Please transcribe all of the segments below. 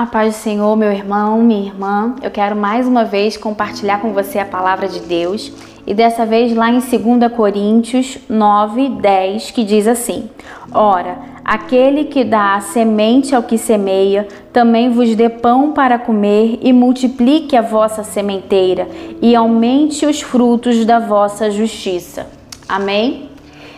A paz do Senhor, meu irmão, minha irmã. Eu quero mais uma vez compartilhar com você a palavra de Deus e dessa vez lá em 2 Coríntios 9, 10, que diz assim: Ora, aquele que dá semente ao que semeia, também vos dê pão para comer e multiplique a vossa sementeira e aumente os frutos da vossa justiça. Amém?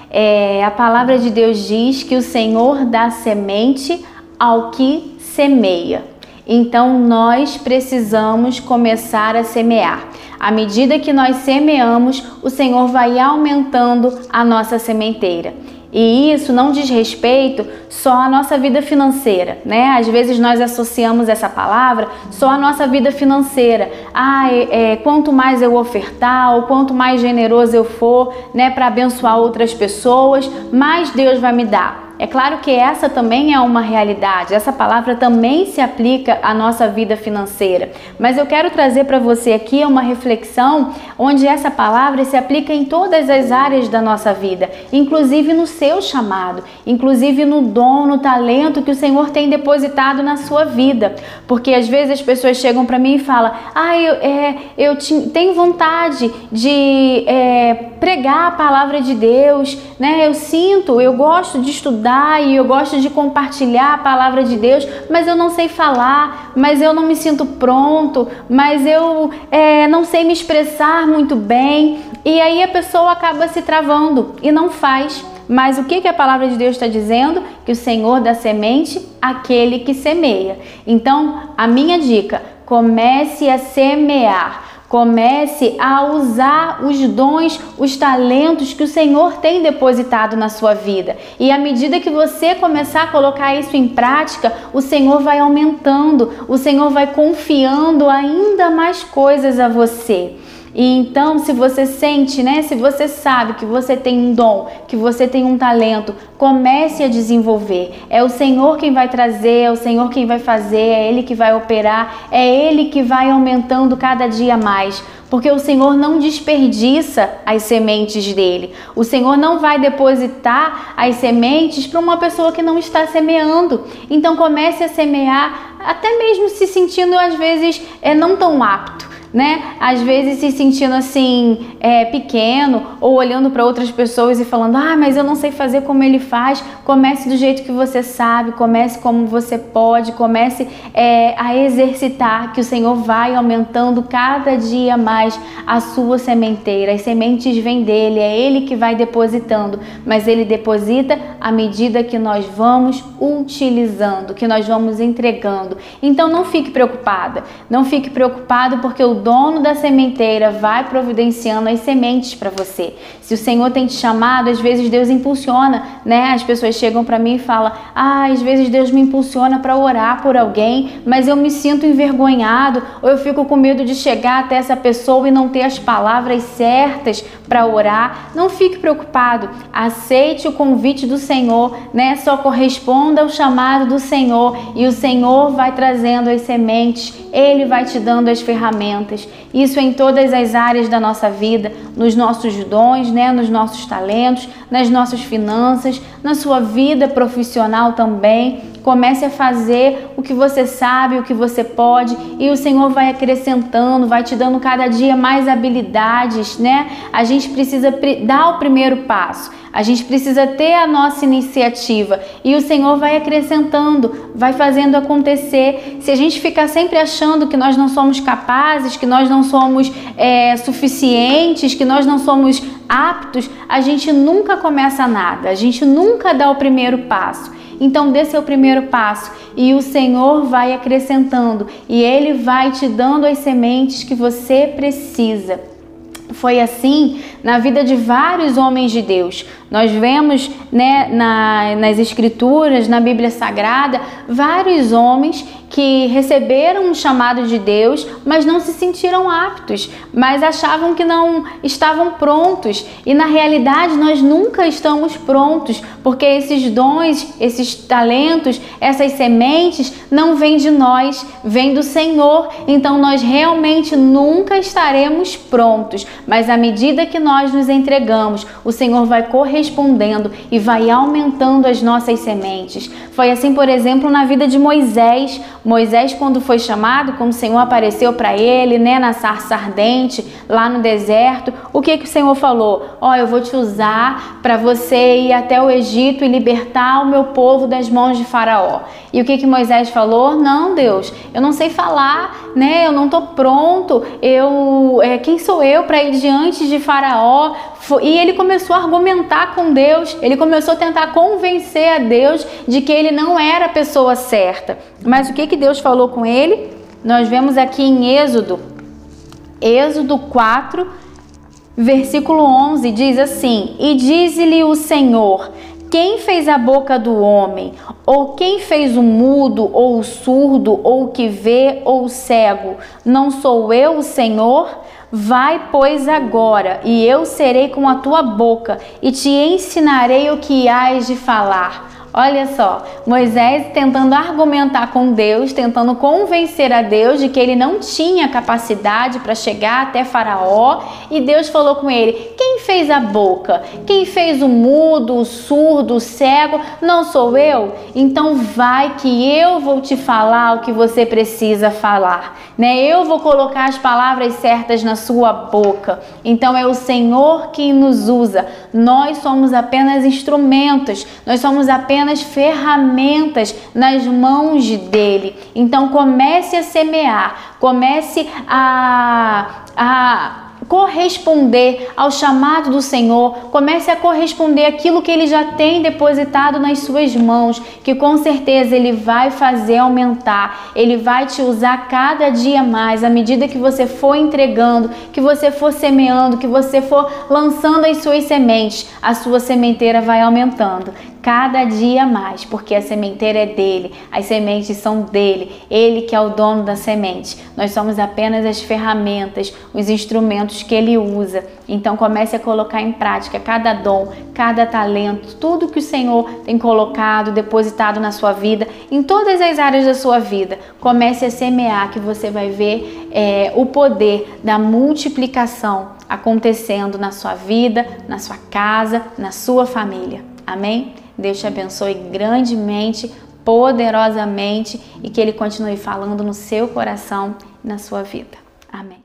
É, a palavra de Deus diz que o Senhor dá semente ao que semeia. Então nós precisamos começar a semear. À medida que nós semeamos, o Senhor vai aumentando a nossa sementeira. E isso não diz respeito só à nossa vida financeira, né? Às vezes nós associamos essa palavra só à nossa vida financeira. Ah, é, é, quanto mais eu ofertar, ou quanto mais generoso eu for, né, para abençoar outras pessoas, mais Deus vai me dar. É claro que essa também é uma realidade, essa palavra também se aplica à nossa vida financeira, mas eu quero trazer para você aqui uma reflexão onde essa palavra se aplica em todas as áreas da nossa vida, inclusive no seu chamado, inclusive no dom, no talento que o Senhor tem depositado na sua vida. Porque às vezes as pessoas chegam para mim e falam: Ah, eu, é, eu tenho vontade de é, pregar a palavra de Deus, né? Eu sinto, eu gosto de estudar e eu gosto de compartilhar a palavra de Deus, mas eu não sei falar, mas eu não me sinto pronto, mas eu é, não sei me expressar muito bem. E aí a pessoa acaba se travando e não faz. Mas o que, que a palavra de Deus está dizendo? Que o Senhor dá semente àquele que semeia. Então, a minha dica: comece a semear. Comece a usar os dons, os talentos que o Senhor tem depositado na sua vida. E à medida que você começar a colocar isso em prática, o Senhor vai aumentando, o Senhor vai confiando ainda mais coisas a você. E então, se você sente, né, se você sabe que você tem um dom, que você tem um talento, comece a desenvolver. É o Senhor quem vai trazer, é o Senhor quem vai fazer, é Ele que vai operar, é Ele que vai aumentando cada dia mais. Porque o Senhor não desperdiça as sementes dele. O Senhor não vai depositar as sementes para uma pessoa que não está semeando. Então comece a semear, até mesmo se sentindo às vezes é, não tão apto né? Às vezes se sentindo assim é, pequeno ou olhando para outras pessoas e falando, ah, mas eu não sei fazer como ele faz. Comece do jeito que você sabe, comece como você pode, comece é, a exercitar, que o Senhor vai aumentando cada dia mais a sua sementeira. As sementes vêm dele, é ele que vai depositando, mas ele deposita à medida que nós vamos utilizando, que nós vamos entregando. Então não fique preocupada, não fique preocupado porque o dono da sementeira vai providenciando as sementes para você. Se o Senhor tem te chamado, às vezes Deus impulsiona, né? As pessoas chegam para mim e falam: "Ah, às vezes Deus me impulsiona para orar por alguém, mas eu me sinto envergonhado ou eu fico com medo de chegar até essa pessoa e não ter as palavras certas para orar". Não fique preocupado. Aceite o convite do Senhor, né? Só corresponda ao chamado do Senhor e o Senhor vai trazendo as sementes, ele vai te dando as ferramentas. Isso em todas as áreas da nossa vida, nos nossos dons, né, nos nossos talentos, nas nossas finanças, na sua vida profissional também. Comece a fazer o que você sabe, o que você pode, e o Senhor vai acrescentando, vai te dando cada dia mais habilidades, né? A gente precisa dar o primeiro passo. A gente precisa ter a nossa iniciativa e o Senhor vai acrescentando, vai fazendo acontecer. Se a gente ficar sempre achando que nós não somos capazes, que nós não somos é, suficientes, que nós não somos aptos, a gente nunca começa nada, a gente nunca dá o primeiro passo. Então, dê seu primeiro passo e o Senhor vai acrescentando e Ele vai te dando as sementes que você precisa. Foi assim na vida de vários homens de Deus. Nós vemos né, na, nas Escrituras, na Bíblia Sagrada, vários homens que receberam um chamado de Deus, mas não se sentiram aptos, mas achavam que não estavam prontos. E na realidade, nós nunca estamos prontos, porque esses dons, esses talentos, essas sementes não vêm de nós, vêm do Senhor. Então nós realmente nunca estaremos prontos, mas à medida que nós nos entregamos, o Senhor vai corresponder correspondendo e vai aumentando as nossas sementes. Foi assim, por exemplo, na vida de Moisés. Moisés, quando foi chamado, quando o Senhor apareceu para ele, né, na sarça ardente, lá no deserto, o que que o Senhor falou? Ó, oh, eu vou te usar para você ir até o Egito e libertar o meu povo das mãos de Faraó. E o que que Moisés falou? Não, Deus, eu não sei falar, né? Eu não tô pronto. Eu, é, quem sou eu para ir diante de Faraó? E ele começou a argumentar com Deus. Ele começou a tentar convencer a Deus de que ele não era a pessoa certa. Mas o que que Deus falou com ele? Nós vemos aqui em Êxodo, Êxodo 4, versículo 11 diz assim: E diz-lhe o Senhor: quem fez a boca do homem? Ou quem fez o mudo, ou o surdo, ou o que vê, ou o cego? Não sou eu o Senhor? Vai, pois, agora, e eu serei com a tua boca, e te ensinarei o que hás de falar. Olha só, Moisés tentando argumentar com Deus, tentando convencer a Deus de que ele não tinha capacidade para chegar até Faraó, e Deus falou com ele: Quem fez a boca? Quem fez o mudo, o surdo, o cego? Não sou eu? Então vai que eu vou te falar o que você precisa falar, né? Eu vou colocar as palavras certas na sua boca. Então é o Senhor quem nos usa. Nós somos apenas instrumentos, nós somos apenas apenas ferramentas nas mãos dele. Então comece a semear, comece a, a corresponder ao chamado do Senhor, comece a corresponder aquilo que ele já tem depositado nas suas mãos, que com certeza ele vai fazer aumentar, ele vai te usar cada dia mais à medida que você for entregando, que você for semeando, que você for lançando as suas sementes, a sua sementeira vai aumentando cada dia mais, porque a sementeira é dele, as sementes são dele, ele que é o dono da semente. Nós somos apenas as ferramentas, os instrumentos que ele usa. Então comece a colocar em prática cada dom, cada talento, tudo que o Senhor tem colocado, depositado na sua vida, em todas as áreas da sua vida. Comece a semear, que você vai ver é, o poder da multiplicação acontecendo na sua vida, na sua casa, na sua família. Amém? Deus te abençoe grandemente, poderosamente e que Ele continue falando no seu coração e na sua vida. Amém.